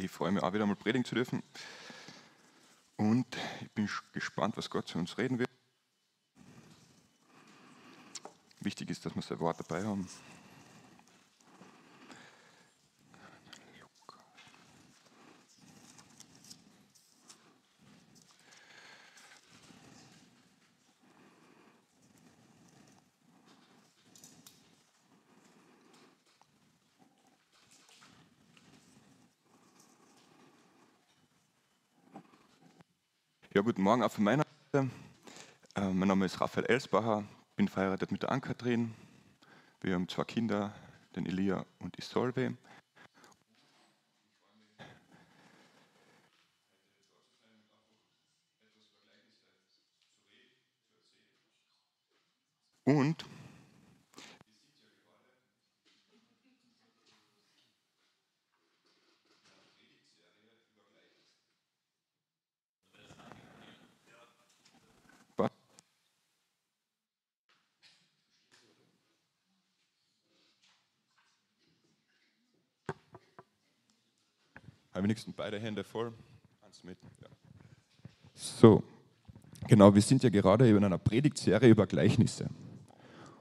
Ich freue mich auch wieder mal predigen zu dürfen. Und ich bin gespannt, was Gott zu uns reden wird. Wichtig ist, dass wir sein Wort dabei haben. Ja, guten Morgen auch von meiner Seite. Äh, mein Name ist Raphael Elsbacher, bin verheiratet mit der Ann-Kathrin. Wir haben zwei Kinder, den Elia und Isolve. Habe wenigstens beide Hände voll. Eins mit. Ja. So, genau, wir sind ja gerade in einer Predigtserie über Gleichnisse.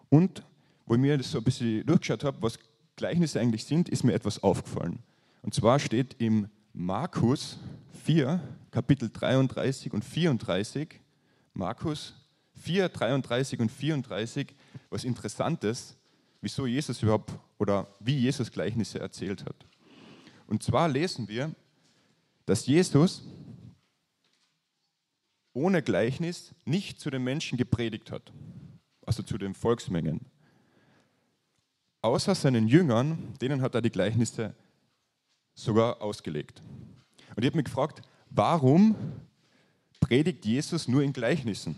Und wo ich mir das so ein bisschen durchgeschaut habe, was Gleichnisse eigentlich sind, ist mir etwas aufgefallen. Und zwar steht im Markus 4, Kapitel 33 und 34, Markus 4, 33 und 34, was Interessantes, wieso Jesus überhaupt oder wie Jesus Gleichnisse erzählt hat. Und zwar lesen wir, dass Jesus ohne Gleichnis nicht zu den Menschen gepredigt hat, also zu den Volksmengen. Außer seinen Jüngern, denen hat er die Gleichnisse sogar ausgelegt. Und ich habe mich gefragt, warum predigt Jesus nur in Gleichnissen?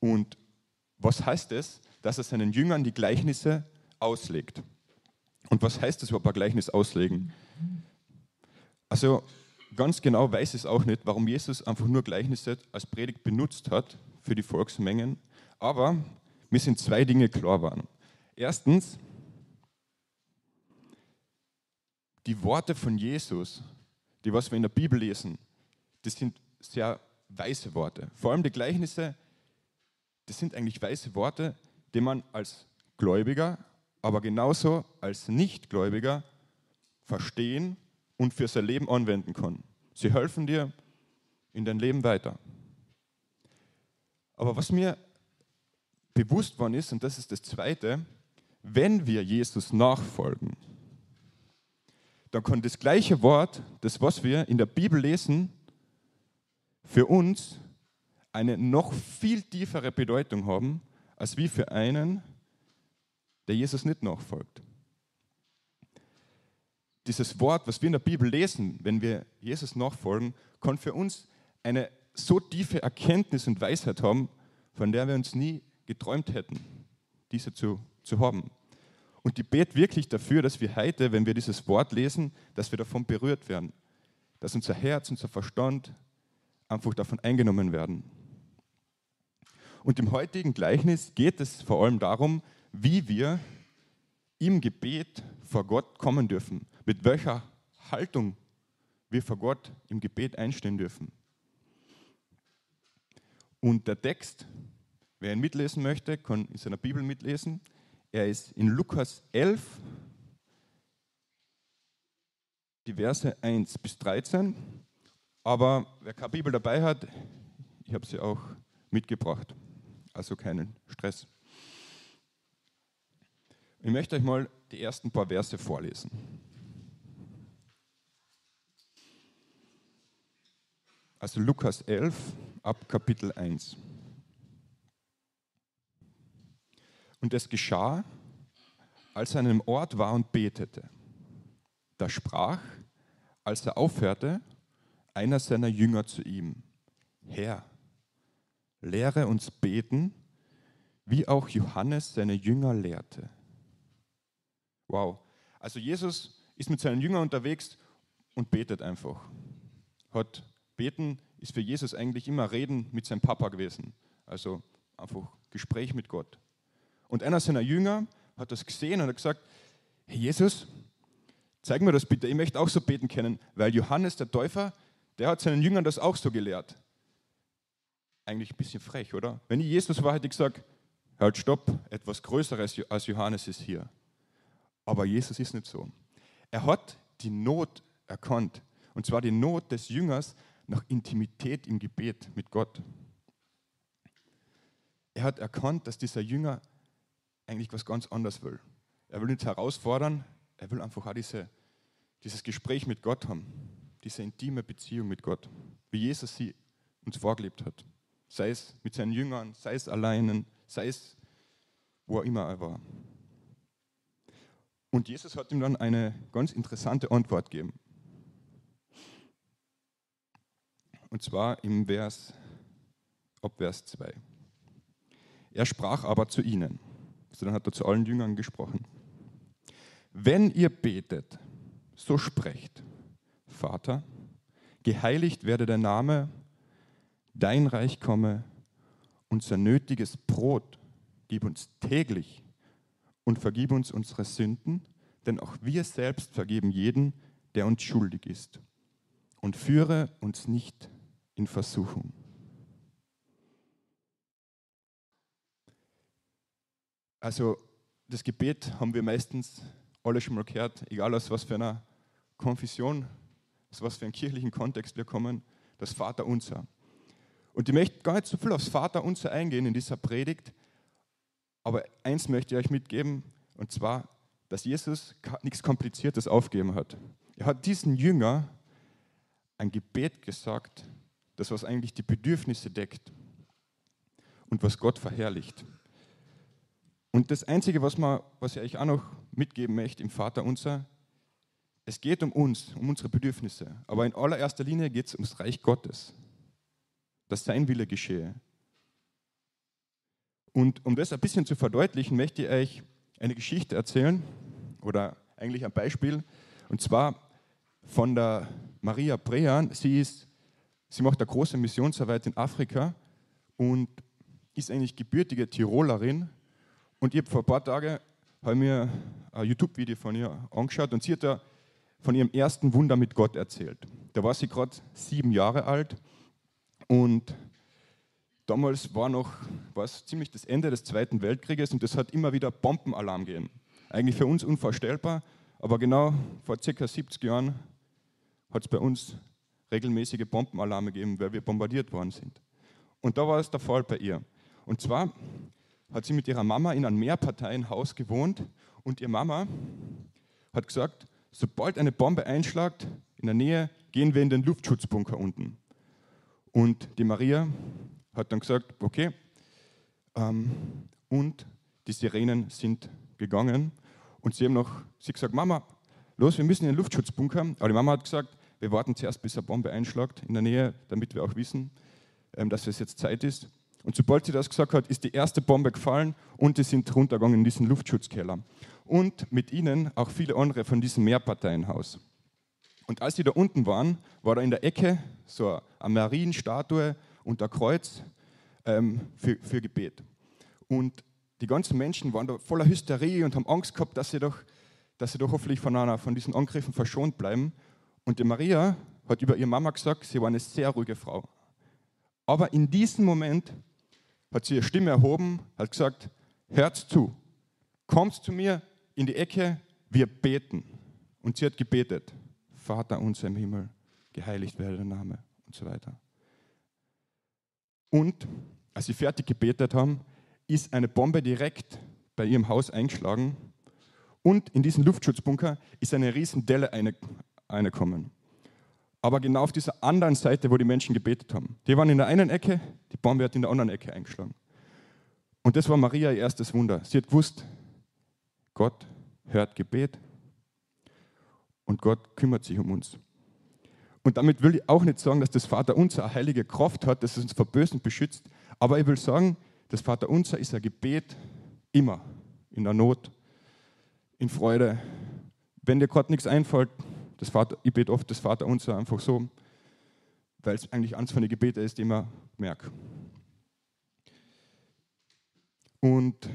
Und was heißt es, dass er seinen Jüngern die Gleichnisse auslegt? Und was heißt das überhaupt ein Gleichnis auslegen? Also ganz genau weiß es auch nicht, warum Jesus einfach nur Gleichnisse als Predigt benutzt hat für die Volksmengen. Aber mir sind zwei Dinge klar waren. Erstens, die Worte von Jesus, die was wir in der Bibel lesen, das sind sehr weise Worte. Vor allem die Gleichnisse, das sind eigentlich weise Worte, die man als Gläubiger, aber genauso als Nichtgläubiger verstehen und für sein Leben anwenden kann. Sie helfen dir in dein Leben weiter. Aber was mir bewusst worden ist, und das ist das Zweite, wenn wir Jesus nachfolgen, dann kann das gleiche Wort, das was wir in der Bibel lesen, für uns eine noch viel tiefere Bedeutung haben, als wie für einen, der Jesus nicht nachfolgt. Dieses Wort, was wir in der Bibel lesen, wenn wir Jesus nachfolgen, kann für uns eine so tiefe Erkenntnis und Weisheit haben, von der wir uns nie geträumt hätten, diese zu, zu haben. Und die bet wirklich dafür, dass wir heute, wenn wir dieses Wort lesen, dass wir davon berührt werden, dass unser Herz, unser Verstand einfach davon eingenommen werden. Und im heutigen Gleichnis geht es vor allem darum, wie wir im Gebet vor Gott kommen dürfen, mit welcher Haltung wir vor Gott im Gebet einstehen dürfen. Und der Text, wer ihn mitlesen möchte, kann in seiner Bibel mitlesen. Er ist in Lukas 11, die Verse 1 bis 13. Aber wer keine Bibel dabei hat, ich habe sie auch mitgebracht. Also keinen Stress. Ich möchte euch mal die ersten paar Verse vorlesen. Also Lukas 11 ab Kapitel 1. Und es geschah, als er an einem Ort war und betete. Da sprach, als er aufhörte, einer seiner Jünger zu ihm, Herr, lehre uns beten, wie auch Johannes seine Jünger lehrte. Wow. Also Jesus ist mit seinen Jüngern unterwegs und betet einfach. Hat beten ist für Jesus eigentlich immer Reden mit seinem Papa gewesen. Also einfach Gespräch mit Gott. Und einer seiner Jünger hat das gesehen und hat gesagt, hey Jesus, zeig mir das bitte, ich möchte auch so beten können, weil Johannes der Täufer, der hat seinen Jüngern das auch so gelehrt. Eigentlich ein bisschen frech, oder? Wenn ich Jesus war, hätte ich gesagt, halt stopp, etwas Größeres als Johannes ist hier. Aber Jesus ist nicht so. Er hat die Not erkannt. Und zwar die Not des Jüngers nach Intimität im Gebet mit Gott. Er hat erkannt, dass dieser Jünger eigentlich was ganz anderes will. Er will nicht herausfordern, er will einfach auch diese, dieses Gespräch mit Gott haben, diese intime Beziehung mit Gott, wie Jesus sie uns vorgelebt hat. Sei es mit seinen Jüngern, sei es alleinen, sei es wo auch immer er war. Und Jesus hat ihm dann eine ganz interessante Antwort gegeben. Und zwar im Vers, ab Vers 2. Er sprach aber zu ihnen. Also dann hat er zu allen Jüngern gesprochen. Wenn ihr betet, so sprecht, Vater, geheiligt werde der Name, dein Reich komme, unser nötiges Brot gib uns täglich und vergib uns unsere Sünden, denn auch wir selbst vergeben jeden, der uns schuldig ist. Und führe uns nicht in Versuchung. Also das Gebet haben wir meistens alle schon mal gehört, egal aus was für einer Konfession, aus was für einem kirchlichen Kontext wir kommen, das Vaterunser. Und ich möchte gar nicht so viel aufs Vaterunser eingehen in dieser Predigt, aber eins möchte ich euch mitgeben, und zwar, dass Jesus nichts Kompliziertes aufgegeben hat. Er hat diesen Jünger ein Gebet gesagt, das was eigentlich die Bedürfnisse deckt und was Gott verherrlicht. Und das Einzige, was, man, was ich euch auch noch mitgeben möchte im Vater unser, es geht um uns, um unsere Bedürfnisse, aber in allererster Linie geht es ums Reich Gottes, dass sein Wille geschehe. Und um das ein bisschen zu verdeutlichen, möchte ich euch eine Geschichte erzählen oder eigentlich ein Beispiel. Und zwar von der Maria Brean. Sie, ist, sie macht eine große Missionsarbeit in Afrika und ist eigentlich gebürtige Tirolerin. Und ich habe vor ein paar Tagen mir ein YouTube-Video von ihr angeschaut und sie hat da von ihrem ersten Wunder mit Gott erzählt. Da war sie gerade sieben Jahre alt und Damals war noch war es ziemlich das Ende des Zweiten Weltkrieges und es hat immer wieder Bombenalarm gegeben. Eigentlich für uns unvorstellbar, aber genau vor ca. 70 Jahren hat es bei uns regelmäßige Bombenalarme gegeben, weil wir bombardiert worden sind. Und da war es der Fall bei ihr. Und zwar hat sie mit ihrer Mama in einem Mehrparteienhaus gewohnt und ihre Mama hat gesagt, sobald eine Bombe einschlagt in der Nähe, gehen wir in den Luftschutzbunker unten. Und die Maria hat dann gesagt, okay, ähm, und die Sirenen sind gegangen und sie haben noch, sie gesagt, Mama, los, wir müssen in den Luftschutzbunker. Aber die Mama hat gesagt, wir warten zuerst, bis eine Bombe einschlägt in der Nähe, damit wir auch wissen, ähm, dass es jetzt Zeit ist. Und sobald sie das gesagt hat, ist die erste Bombe gefallen und die sind runtergegangen in diesen Luftschutzkeller. Und mit ihnen auch viele andere von diesem Mehrparteienhaus. Und als sie da unten waren, war da in der Ecke so eine Marienstatue und ein Kreuz ähm, für, für Gebet. Und die ganzen Menschen waren da voller Hysterie und haben Angst gehabt, dass sie doch, dass sie doch hoffentlich von, einer, von diesen Angriffen verschont bleiben. Und die Maria hat über ihre Mama gesagt, sie war eine sehr ruhige Frau. Aber in diesem Moment hat sie ihre Stimme erhoben, hat gesagt, hört zu, kommt zu mir in die Ecke, wir beten. Und sie hat gebetet, Vater unser im Himmel, geheiligt werde der Name und so weiter. Und als sie fertig gebetet haben, ist eine Bombe direkt bei ihrem Haus eingeschlagen und in diesen Luftschutzbunker ist eine riesen Delle reingekommen. Aber genau auf dieser anderen Seite, wo die Menschen gebetet haben. Die waren in der einen Ecke, die Bombe hat in der anderen Ecke eingeschlagen. Und das war Maria ihr erstes Wunder. Sie hat gewusst, Gott hört Gebet und Gott kümmert sich um uns. Und damit will ich auch nicht sagen, dass das Vaterunser eine heilige Kraft hat, dass es uns vor Bösen beschützt. Aber ich will sagen, das Vaterunser ist ein Gebet immer. In der Not, in Freude. Wenn dir gerade nichts einfällt, das Vater, ich bete oft das Vaterunser einfach so, weil es eigentlich eines von den Gebeten ist, die ich merke. Und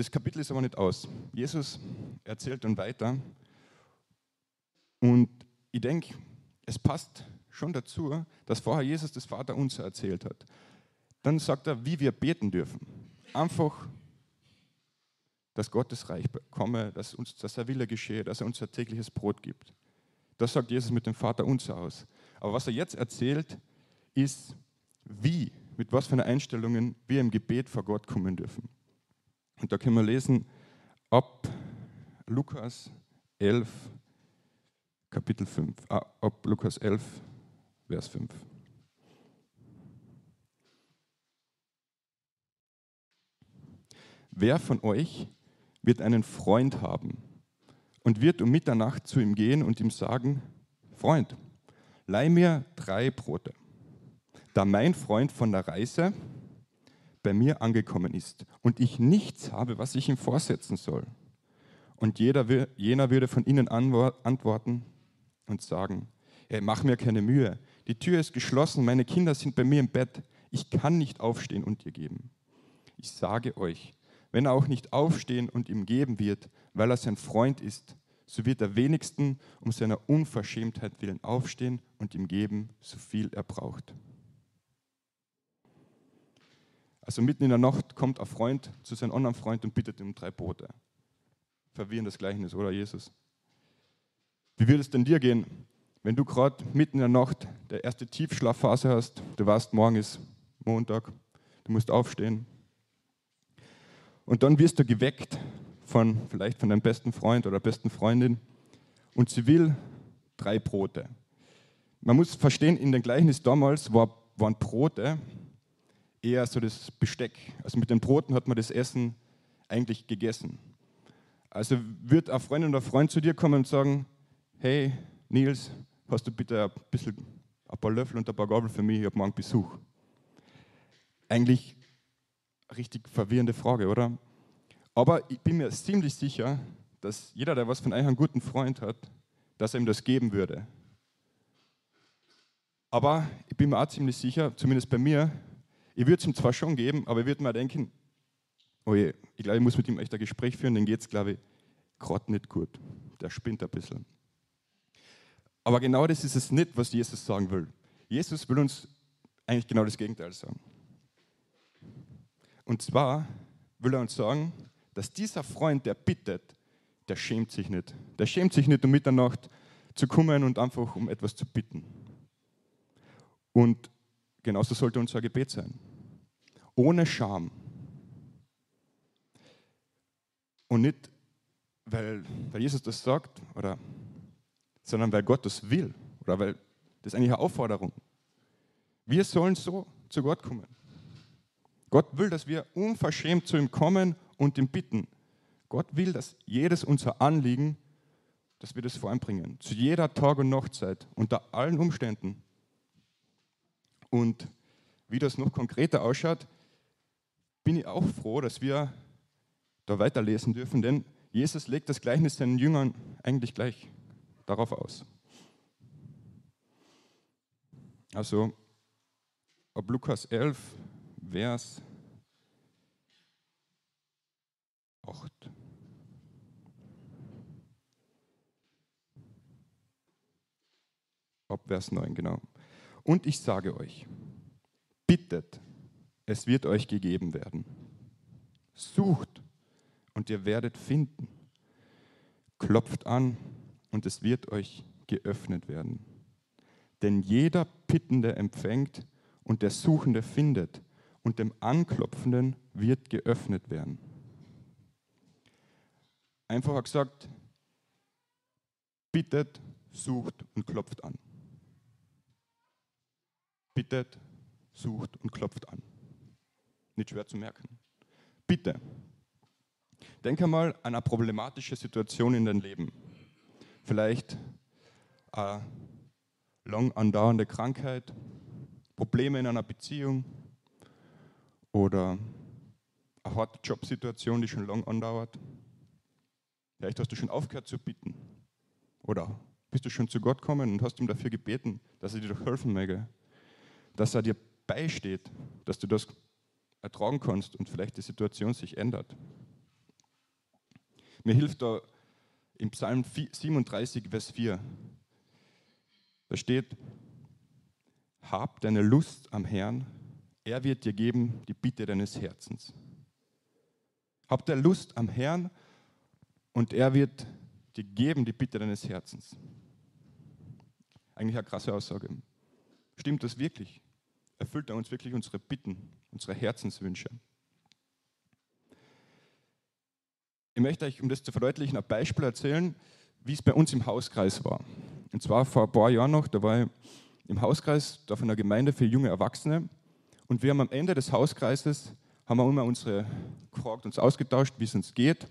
Das Kapitel ist aber nicht aus. Jesus erzählt dann weiter. Und ich denke, es passt schon dazu, dass vorher Jesus das Vater unser erzählt hat. Dann sagt er, wie wir beten dürfen. Einfach, dass Gottes Reich komme, dass, uns, dass er Wille geschehe, dass er uns ein tägliches Brot gibt. Das sagt Jesus mit dem Vater unser aus. Aber was er jetzt erzählt, ist, wie, mit was für einer Einstellungen wir im Gebet vor Gott kommen dürfen. Und da können wir lesen ab Lukas 11, Kapitel 5, ah, ab Lukas 11, Vers 5. Wer von euch wird einen Freund haben und wird um Mitternacht zu ihm gehen und ihm sagen, Freund, leih mir drei Brote, da mein Freund von der Reise bei mir angekommen ist und ich nichts habe, was ich ihm vorsetzen soll. Und jeder, jener würde von ihnen antworten und sagen, hey, mach mir keine Mühe, die Tür ist geschlossen, meine Kinder sind bei mir im Bett, ich kann nicht aufstehen und dir geben. Ich sage euch, wenn er auch nicht aufstehen und ihm geben wird, weil er sein Freund ist, so wird er wenigstens um seiner Unverschämtheit willen aufstehen und ihm geben, so viel er braucht. Also mitten in der Nacht kommt ein Freund zu seinem anderen Freund und bittet ihm um drei Brote. Verwirrendes Gleichnis, oder Jesus? Wie würde es denn dir gehen, wenn du gerade mitten in der Nacht der erste Tiefschlafphase hast, du weißt, morgen ist Montag, du musst aufstehen, und dann wirst du geweckt von vielleicht von deinem besten Freund oder besten Freundin und sie will drei Brote. Man muss verstehen, in den Gleichnis damals war, waren Brote eher so das Besteck. Also mit den Broten hat man das Essen eigentlich gegessen. Also wird eine Freundin oder Freund zu dir kommen und sagen, hey Nils, hast du bitte ein bisschen ein paar Löffel und ein paar Gabel für mich, ich habe morgen Besuch. Eigentlich richtig verwirrende Frage, oder? Aber ich bin mir ziemlich sicher, dass jeder, der was von euch einen guten Freund hat, dass er ihm das geben würde. Aber ich bin mir auch ziemlich sicher, zumindest bei mir, ich würde es ihm zwar schon geben, aber ich würde mir denken, oh je, ich glaube, ich muss mit ihm echt ein Gespräch führen, dann geht es, glaube ich, gerade nicht gut. Der spinnt ein bisschen. Aber genau das ist es nicht, was Jesus sagen will. Jesus will uns eigentlich genau das Gegenteil sagen. Und zwar will er uns sagen, dass dieser Freund, der bittet, der schämt sich nicht. Der schämt sich nicht, um Mitternacht zu kommen und einfach um etwas zu bitten. Und genauso sollte unser Gebet sein. Ohne Scham. Und nicht, weil, weil Jesus das sagt, oder, sondern weil Gott das will. Oder weil das ist eigentlich eine Aufforderung. Wir sollen so zu Gott kommen. Gott will, dass wir unverschämt zu ihm kommen und ihn bitten. Gott will, dass jedes unser Anliegen, dass wir das vor ihm bringen. Zu jeder Tag- und Nachtzeit, unter allen Umständen. Und wie das noch konkreter ausschaut, bin ich auch froh, dass wir da weiterlesen dürfen, denn Jesus legt das Gleichnis seinen Jüngern eigentlich gleich darauf aus. Also, ab Lukas 11, Vers 8. Ab Vers 9, genau. Und ich sage euch, bittet, es wird euch gegeben werden. Sucht und ihr werdet finden. Klopft an und es wird euch geöffnet werden. Denn jeder Bittende empfängt und der Suchende findet und dem Anklopfenden wird geöffnet werden. Einfacher gesagt, bittet, sucht und klopft an. Bittet, sucht und klopft an. Nicht schwer zu merken. Bitte, denk einmal an eine problematische Situation in deinem Leben. Vielleicht eine lang andauernde Krankheit, Probleme in einer Beziehung oder eine harte Jobsituation, die schon lang andauert. Vielleicht hast du schon aufgehört zu bitten oder bist du schon zu Gott gekommen und hast ihm dafür gebeten, dass er dir doch helfen möge, dass er dir beisteht, dass du das ertragen kannst und vielleicht die Situation sich ändert. Mir hilft da im Psalm 37, Vers 4. Da steht, hab deine Lust am Herrn, er wird dir geben die Bitte deines Herzens. Hab der Lust am Herrn und er wird dir geben die Bitte deines Herzens. Eigentlich eine krasse Aussage. Stimmt das wirklich? Erfüllt er uns wirklich unsere Bitten, unsere Herzenswünsche? Ich möchte euch, um das zu verdeutlichen, ein Beispiel erzählen, wie es bei uns im Hauskreis war. Und zwar vor ein paar Jahren noch, da war ich im Hauskreis da von einer Gemeinde für junge Erwachsene. Und wir haben am Ende des Hauskreises haben wir immer unsere gefragt, uns ausgetauscht, wie es uns geht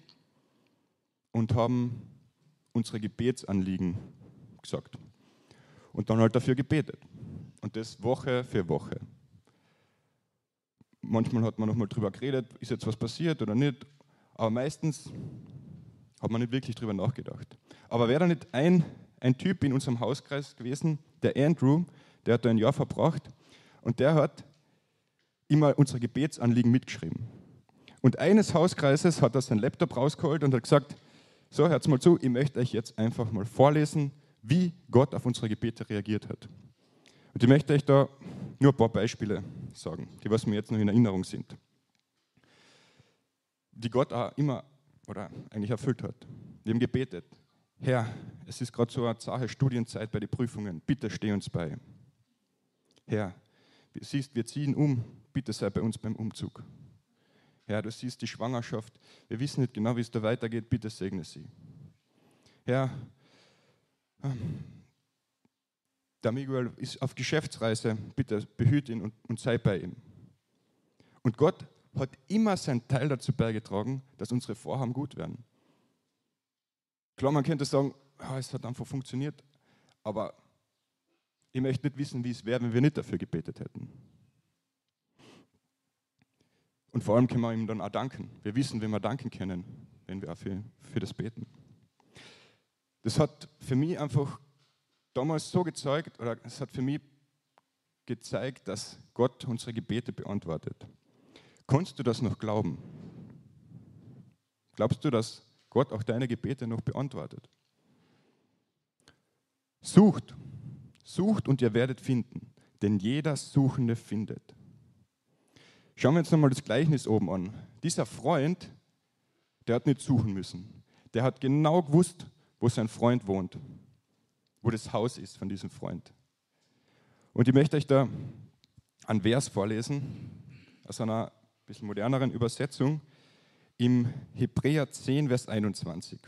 und haben unsere Gebetsanliegen gesagt. Und dann halt dafür gebetet. Und das Woche für Woche. Manchmal hat man nochmal drüber geredet, ist jetzt was passiert oder nicht. Aber meistens hat man nicht wirklich drüber nachgedacht. Aber wäre da nicht ein, ein Typ in unserem Hauskreis gewesen, der Andrew, der hat da ein Jahr verbracht und der hat immer unsere Gebetsanliegen mitgeschrieben. Und eines Hauskreises hat er seinen Laptop rausgeholt und hat gesagt, so, hört mal zu, ich möchte euch jetzt einfach mal vorlesen, wie Gott auf unsere Gebete reagiert hat. Und ich möchte euch da nur ein paar Beispiele sagen, die was mir jetzt noch in Erinnerung sind. Die Gott auch immer oder eigentlich erfüllt hat. Wir haben gebetet, Herr, es ist gerade so eine zahe Studienzeit bei den Prüfungen, bitte steh uns bei. Herr, du siehst, wir ziehen um, bitte sei bei uns beim Umzug. Herr, du siehst die Schwangerschaft, wir wissen nicht genau, wie es da weitergeht, bitte segne sie. Herr, ähm, der Miguel ist auf Geschäftsreise, bitte behüte ihn und, und sei bei ihm. Und Gott hat immer seinen Teil dazu beigetragen, dass unsere Vorhaben gut werden. Klar, man könnte sagen, ja, es hat einfach funktioniert, aber ich möchte nicht wissen, wie es wäre, wenn wir nicht dafür gebetet hätten. Und vor allem können wir ihm dann auch danken. Wir wissen, wenn wir danken können, wenn wir auch für, für das beten. Das hat für mich einfach damals so gezeigt, oder es hat für mich gezeigt, dass Gott unsere Gebete beantwortet. Kannst du das noch glauben? Glaubst du, dass Gott auch deine Gebete noch beantwortet? Sucht, sucht und ihr werdet finden, denn jeder Suchende findet. Schauen wir uns nochmal das Gleichnis oben an. Dieser Freund, der hat nicht suchen müssen. Der hat genau gewusst, wo sein Freund wohnt, wo das Haus ist von diesem Freund. Und ich möchte euch da einen Vers vorlesen aus einer bisschen moderneren Übersetzung im Hebräer 10, Vers 21.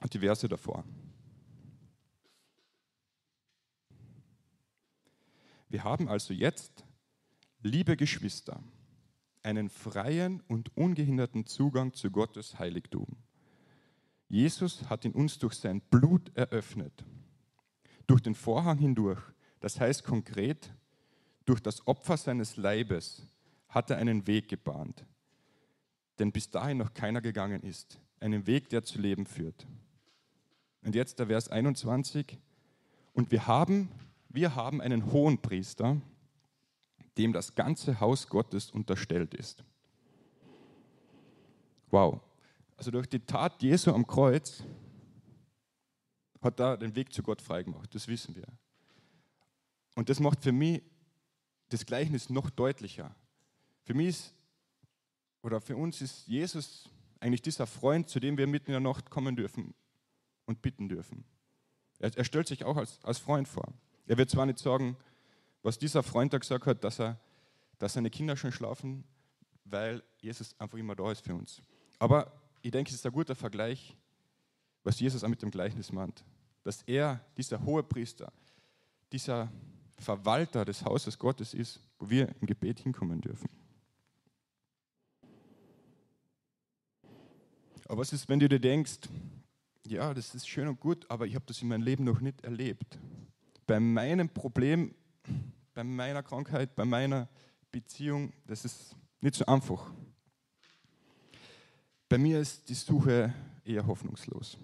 Und die Verse davor. Wir haben also jetzt, liebe Geschwister, einen freien und ungehinderten Zugang zu Gottes Heiligtum. Jesus hat ihn uns durch sein Blut eröffnet, durch den Vorhang hindurch. Das heißt konkret, durch das Opfer seines Leibes hat er einen Weg gebahnt, denn bis dahin noch keiner gegangen ist. Einen Weg, der zu Leben führt. Und jetzt der Vers 21. Und wir haben wir haben einen hohen Priester, dem das ganze Haus Gottes unterstellt ist. Wow. Also durch die Tat Jesu am Kreuz hat er den Weg zu Gott freigemacht, das wissen wir. Und das macht für mich das Gleichnis noch deutlicher. Für mich ist, oder für uns ist Jesus eigentlich dieser Freund, zu dem wir mitten in der Nacht kommen dürfen und bitten dürfen. Er, er stellt sich auch als, als Freund vor. Er wird zwar nicht sagen, was dieser Freund da gesagt hat, dass, er, dass seine Kinder schon schlafen, weil Jesus einfach immer da ist für uns. Aber ich denke, es ist ein guter Vergleich, was Jesus auch mit dem Gleichnis meint. Dass er, dieser hohe Priester, dieser Verwalter des Hauses Gottes ist, wo wir im Gebet hinkommen dürfen. Aber was ist, wenn du dir denkst, ja, das ist schön und gut, aber ich habe das in meinem Leben noch nicht erlebt bei meinem Problem, bei meiner Krankheit, bei meiner Beziehung, das ist nicht so einfach. Bei mir ist die Suche eher hoffnungslos.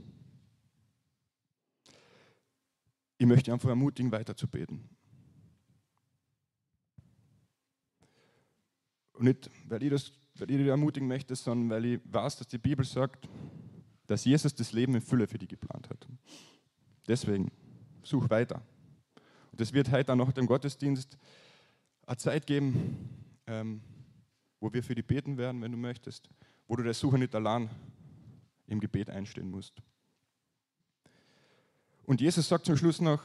Ich möchte einfach ermutigen, weiter zu beten. Und nicht, weil ich das weil ich dich ermutigen möchte, sondern weil ich weiß, dass die Bibel sagt, dass Jesus das Leben in Fülle für dich geplant hat. Deswegen, such weiter. Und es wird heute auch nach dem Gottesdienst eine Zeit geben, ähm, wo wir für die beten werden, wenn du möchtest, wo du der Suche nicht allein im Gebet einstehen musst. Und Jesus sagt zum Schluss noch,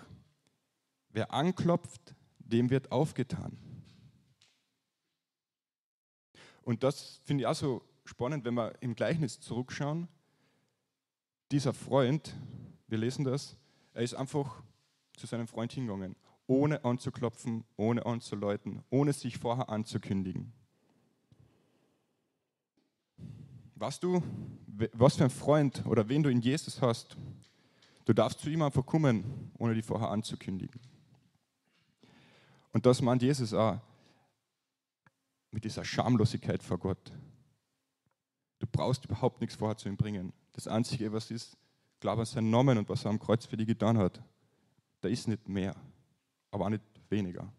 wer anklopft, dem wird aufgetan. Und das finde ich auch so spannend, wenn wir im Gleichnis zurückschauen. Dieser Freund, wir lesen das, er ist einfach zu seinem Freund hingegangen, ohne anzuklopfen, ohne anzuläuten, ohne sich vorher anzukündigen. Was du, was für ein Freund oder wen du in Jesus hast, du darfst zu ihm einfach kommen, ohne dich vorher anzukündigen. Und das meint Jesus auch mit dieser Schamlosigkeit vor Gott. Du brauchst überhaupt nichts vorher zu ihm bringen. Das Einzige, was ist, glaube an seinen Namen und was er am Kreuz für dich getan hat. Da ist nicht mehr, aber auch nicht weniger.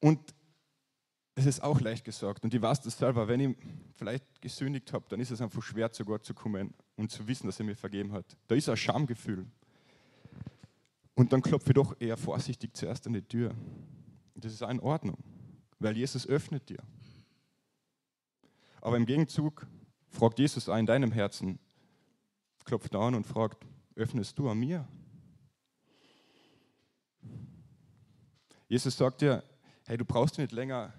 Und es ist auch leicht gesagt. Und ich weiß das selber, wenn ich vielleicht gesündigt habe, dann ist es einfach schwer, zu Gott zu kommen und zu wissen, dass er mir vergeben hat. Da ist ein Schamgefühl. Und dann klopfe ich doch eher vorsichtig zuerst an die Tür. Das ist auch in Ordnung weil Jesus öffnet dir. Aber im Gegenzug fragt Jesus auch in deinem Herzen, klopft an und fragt, öffnest du an mir? Jesus sagt dir, hey, du brauchst nicht länger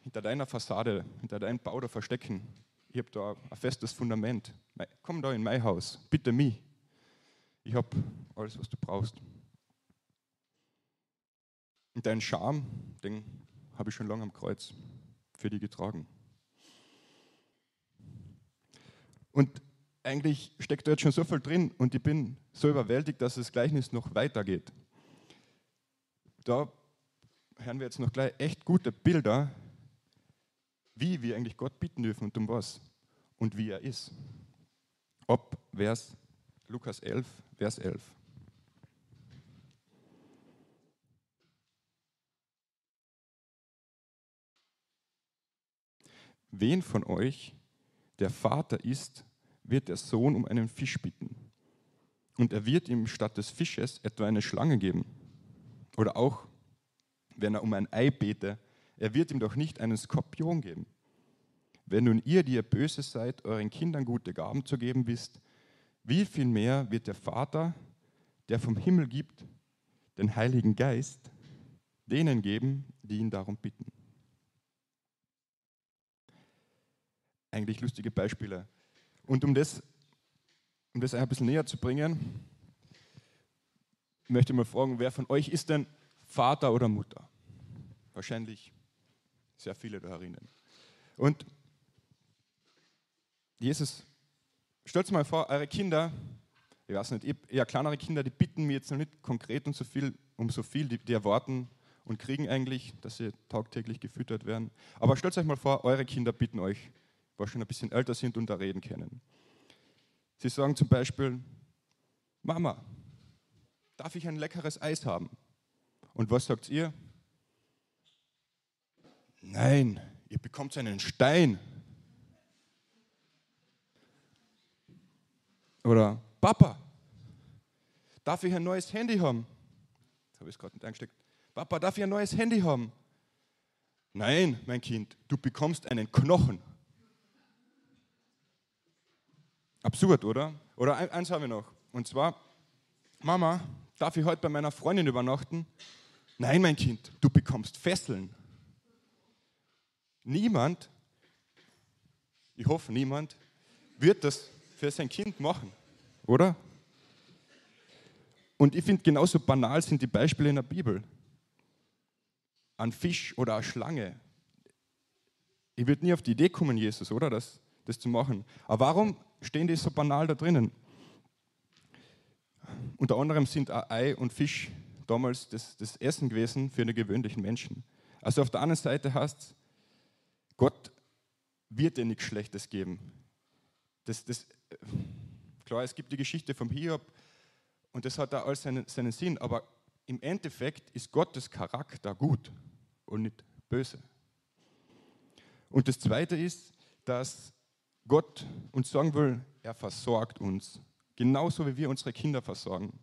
hinter deiner Fassade, hinter deinem Bau da verstecken. Ich habe da ein festes Fundament. Komm da in mein Haus, bitte mich. Ich habe alles, was du brauchst. Und dein Scham, den habe ich schon lange am Kreuz für die getragen. Und eigentlich steckt da jetzt schon so viel drin und ich bin so überwältigt, dass das Gleichnis noch weitergeht. Da hören wir jetzt noch gleich echt gute Bilder, wie wir eigentlich Gott bitten dürfen und um was und wie er ist. Ob Vers Lukas 11, Vers 11. Wen von euch der Vater ist, wird der Sohn um einen Fisch bitten. Und er wird ihm statt des Fisches etwa eine Schlange geben. Oder auch, wenn er um ein Ei bete, er wird ihm doch nicht einen Skorpion geben. Wenn nun ihr, die ihr böse seid, euren Kindern gute Gaben zu geben wisst, wie viel mehr wird der Vater, der vom Himmel gibt, den Heiligen Geist, denen geben, die ihn darum bitten. Eigentlich lustige Beispiele. Und um das, um das ein bisschen näher zu bringen, möchte ich mal fragen, wer von euch ist denn Vater oder Mutter? Wahrscheinlich sehr viele da herinnen. Und Jesus, stellt mal vor, eure Kinder, ich weiß nicht, eher kleinere Kinder, die bitten mir jetzt noch nicht konkret und so viel, um so viel, die, die erwarten und kriegen eigentlich, dass sie tagtäglich gefüttert werden. Aber stellt euch mal vor, eure Kinder bitten euch schon ein bisschen älter sind und da reden können. Sie sagen zum Beispiel, Mama, darf ich ein leckeres Eis haben? Und was sagt ihr? Nein, ihr bekommt einen Stein. Oder Papa, darf ich ein neues Handy haben? Das habe ich gerade nicht eingesteckt. Papa, darf ich ein neues Handy haben? Nein, mein Kind, du bekommst einen Knochen. Absurd, oder? Oder eins haben wir noch. Und zwar, Mama, darf ich heute bei meiner Freundin übernachten? Nein, mein Kind, du bekommst Fesseln. Niemand, ich hoffe niemand, wird das für sein Kind machen, oder? Und ich finde, genauso banal sind die Beispiele in der Bibel. Ein Fisch oder eine Schlange. Ich würde nie auf die Idee kommen, Jesus, oder? Das, das zu machen. Aber warum stehen die so banal da drinnen? Unter anderem sind Ei und Fisch damals das, das Essen gewesen für einen gewöhnlichen Menschen. Also auf der anderen Seite heißt Gott wird dir nichts Schlechtes geben. Das, das, klar, es gibt die Geschichte vom Hiob und das hat da alles seinen, seinen Sinn, aber im Endeffekt ist Gottes Charakter gut und nicht böse. Und das Zweite ist, dass Gott uns sagen will, er versorgt uns, genauso wie wir unsere Kinder versorgen.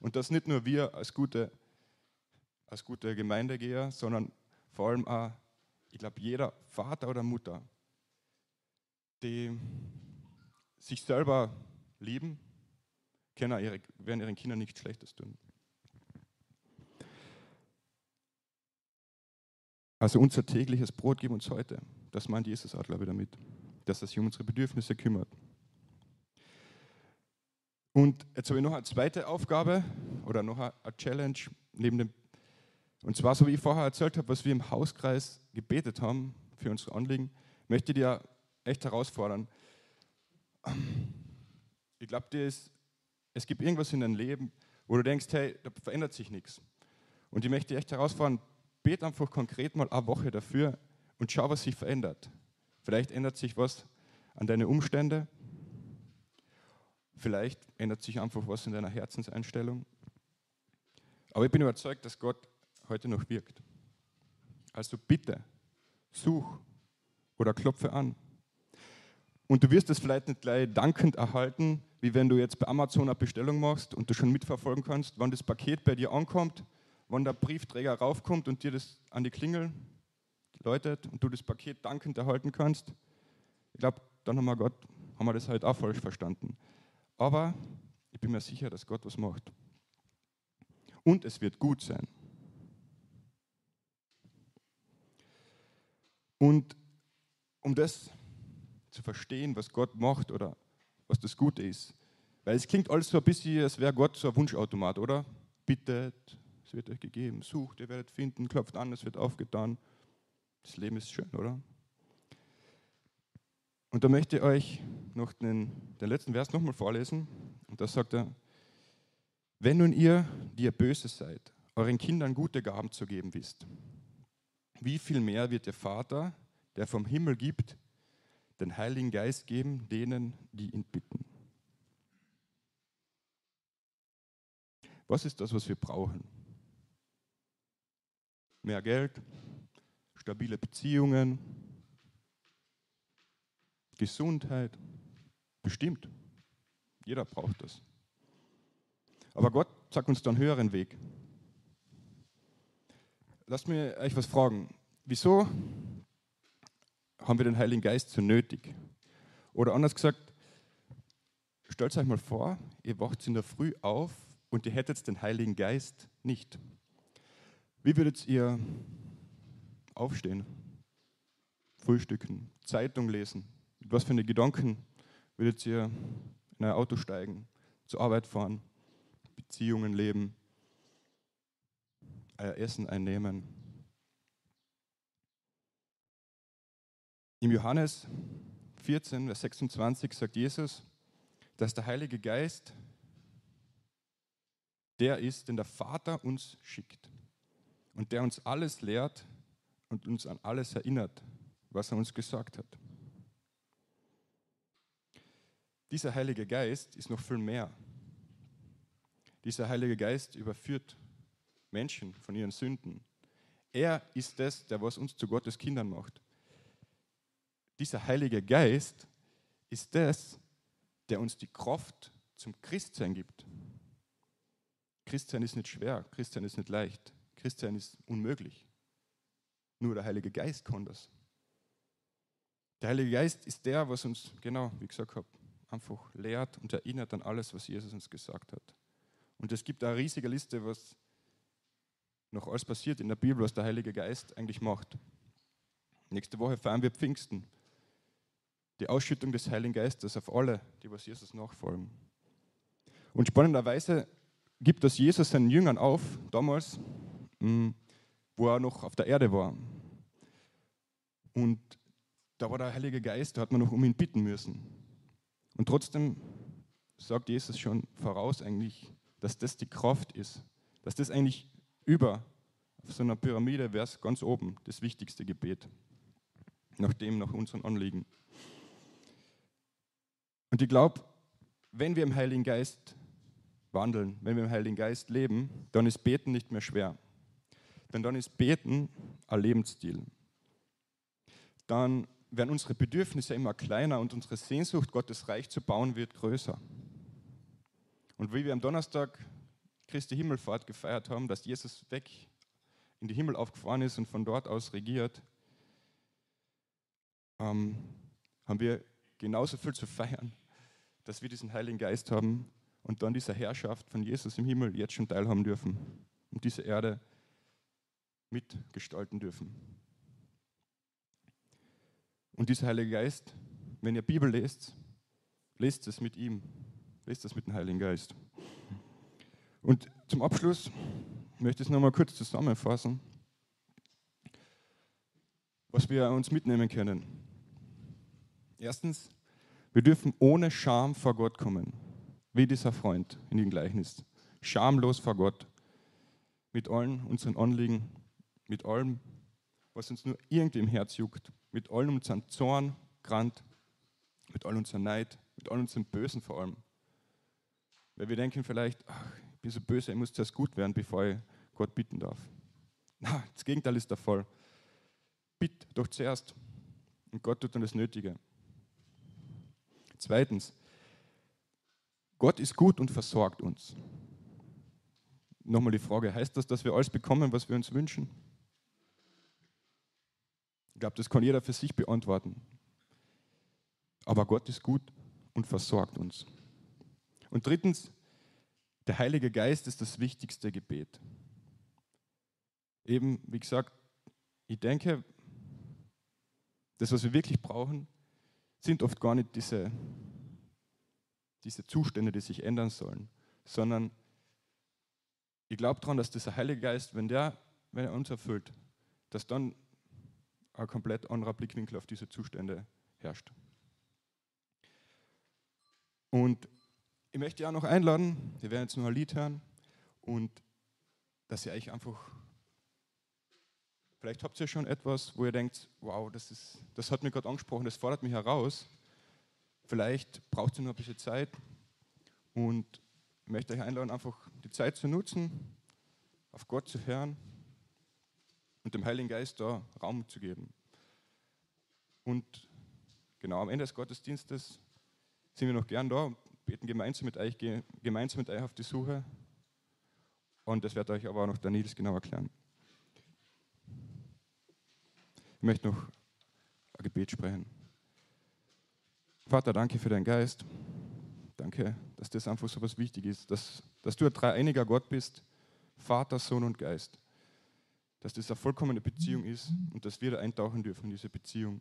Und das nicht nur wir als gute, als gute Gemeindegeher, sondern vor allem auch, ich glaube, jeder Vater oder Mutter, die sich selber lieben, können ihre, werden ihren Kindern nichts Schlechtes tun. Also unser tägliches Brot gib uns heute. Das meint Jesus auch, glaube ich, damit, dass er sich um unsere Bedürfnisse kümmert. Und jetzt habe ich noch eine zweite Aufgabe oder noch eine Challenge neben dem. Und zwar, so wie ich vorher erzählt habe, was wir im Hauskreis gebetet haben für unsere Anliegen, möchte ich dir echt herausfordern. Ich glaube, es gibt irgendwas in deinem Leben, wo du denkst, hey, da verändert sich nichts. Und ich möchte dich echt herausfordern, bet einfach konkret mal eine Woche dafür und schau, was sich verändert. Vielleicht ändert sich was an deinen Umständen, Vielleicht ändert sich einfach was in deiner Herzenseinstellung. Aber ich bin überzeugt, dass Gott heute noch wirkt. Also bitte, such oder klopfe an. Und du wirst es vielleicht nicht gleich dankend erhalten, wie wenn du jetzt bei Amazon eine Bestellung machst und du schon mitverfolgen kannst, wann das Paket bei dir ankommt, wann der Briefträger raufkommt und dir das an die Klingel läutet und du das Paket dankend erhalten kannst. Ich glaube, dann haben wir Gott, haben wir das halt auch falsch verstanden. Aber ich bin mir sicher, dass Gott was macht. Und es wird gut sein. Und um das zu verstehen, was Gott macht oder was das Gute ist, weil es klingt alles so ein bisschen, als wäre Gott so ein Wunschautomat, oder? Bittet, es wird euch gegeben, sucht, ihr werdet finden, klopft an, es wird aufgetan. Das Leben ist schön, oder? Und da möchte ich euch noch den, den letzten Vers nochmal vorlesen. Und da sagt er, wenn nun ihr, die ihr böse seid, euren Kindern gute Gaben zu geben wisst, wie viel mehr wird der Vater, der vom Himmel gibt, den Heiligen Geist geben denen, die ihn bitten. Was ist das, was wir brauchen? Mehr Geld, stabile Beziehungen, Gesundheit, bestimmt. Jeder braucht das. Aber Gott sagt uns dann höheren Weg. Lasst mir euch was fragen. Wieso haben wir den Heiligen Geist so nötig? Oder anders gesagt, stellt euch mal vor, ihr wacht in der Früh auf und ihr hättet den Heiligen Geist nicht. Wie würdet ihr aufstehen, frühstücken, Zeitung lesen, mit was für eine Gedanken würdet ihr in ein Auto steigen, zur Arbeit fahren, Beziehungen leben, euer Essen einnehmen? Im Johannes 14, Vers 26 sagt Jesus, dass der Heilige Geist der ist, den der Vater uns schickt und der uns alles lehrt und uns an alles erinnert, was er uns gesagt hat. Dieser Heilige Geist ist noch viel mehr. Dieser Heilige Geist überführt Menschen von ihren Sünden. Er ist es, der was uns zu Gottes Kindern macht. Dieser Heilige Geist ist das, der uns die Kraft zum Christsein gibt. Christsein ist nicht schwer, Christsein ist nicht leicht, Christsein ist unmöglich. Nur der Heilige Geist kann das. Der Heilige Geist ist der, was uns, genau, wie gesagt habe, einfach lehrt und erinnert an alles, was Jesus uns gesagt hat. Und es gibt eine riesige Liste, was noch alles passiert in der Bibel, was der Heilige Geist eigentlich macht. Nächste Woche feiern wir Pfingsten. Die Ausschüttung des Heiligen Geistes auf alle, die was Jesus nachfolgen. Und spannenderweise gibt das Jesus seinen Jüngern auf, damals, mm, wo er noch auf der Erde war. Und da war der Heilige Geist, da hat man noch um ihn bitten müssen. Und trotzdem sagt Jesus schon voraus eigentlich, dass das die Kraft ist, dass das eigentlich über auf so einer Pyramide wäre es ganz oben das wichtigste Gebet, nach dem, nach unseren Anliegen. Und ich glaube, wenn wir im Heiligen Geist wandeln, wenn wir im Heiligen Geist leben, dann ist Beten nicht mehr schwer. Denn dann ist Beten ein Lebensstil. Dann werden unsere Bedürfnisse immer kleiner und unsere Sehnsucht, Gottes Reich zu bauen, wird größer. Und wie wir am Donnerstag Christi Himmelfahrt gefeiert haben, dass Jesus weg in die Himmel aufgefahren ist und von dort aus regiert, ähm, haben wir genauso viel zu feiern, dass wir diesen Heiligen Geist haben und dann dieser Herrschaft von Jesus im Himmel jetzt schon teilhaben dürfen und diese Erde mitgestalten dürfen. Und dieser Heilige Geist, wenn ihr Bibel lest, lest es mit ihm, lest es mit dem Heiligen Geist. Und zum Abschluss möchte ich es nochmal kurz zusammenfassen, was wir uns mitnehmen können. Erstens, wir dürfen ohne Scham vor Gott kommen, wie dieser Freund in dem Gleichnis. Schamlos vor Gott, mit allen unseren Anliegen, mit allem, was uns nur irgendwie im Herz juckt, mit allem unseren Zorn, Grant, mit all unserem Neid, mit all unserem Bösen vor allem. Weil wir denken vielleicht, ach, ich bin so böse, ich muss zuerst gut werden, bevor ich Gott bitten darf. Na, das Gegenteil ist der Fall. Bitt doch zuerst und Gott tut dann das Nötige. Zweitens, Gott ist gut und versorgt uns. Nochmal die Frage, heißt das, dass wir alles bekommen, was wir uns wünschen? Glaube, das kann jeder für sich beantworten. Aber Gott ist gut und versorgt uns. Und drittens, der Heilige Geist ist das wichtigste Gebet. Eben, wie gesagt, ich denke, das, was wir wirklich brauchen, sind oft gar nicht diese, diese Zustände, die sich ändern sollen, sondern ich glaube daran, dass dieser Heilige Geist, wenn, der, wenn er uns erfüllt, dass dann ein komplett anderer Blickwinkel auf diese Zustände herrscht. Und ich möchte ja noch einladen, wir werden jetzt nur ein Lied hören und dass ihr euch einfach, vielleicht habt ihr schon etwas, wo ihr denkt, wow, das, ist, das hat mich gerade angesprochen, das fordert mich heraus. Vielleicht braucht ihr noch ein bisschen Zeit und ich möchte euch einladen, einfach die Zeit zu nutzen, auf Gott zu hören und dem Heiligen Geist da Raum zu geben. Und genau am Ende des Gottesdienstes sind wir noch gern da und beten gemeinsam mit euch, gemeinsam mit euch auf die Suche. Und das wird euch aber auch noch der Nils genau erklären. Ich möchte noch ein Gebet sprechen. Vater, danke für deinen Geist. Danke, dass das einfach so was wichtig ist, dass, dass du ein dreieiniger Gott bist, Vater, Sohn und Geist dass das eine vollkommene Beziehung ist und dass wir da eintauchen dürfen in diese Beziehung.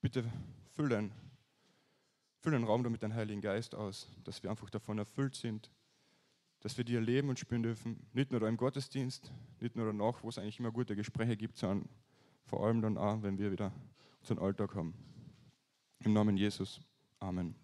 Bitte füll deinen füll den Raum da mit deinem Heiligen Geist aus, dass wir einfach davon erfüllt sind, dass wir dir leben und spüren dürfen, nicht nur da im Gottesdienst, nicht nur danach, wo es eigentlich immer gute Gespräche gibt, sondern vor allem dann auch, wenn wir wieder unseren Alltag haben. Im Namen Jesus. Amen.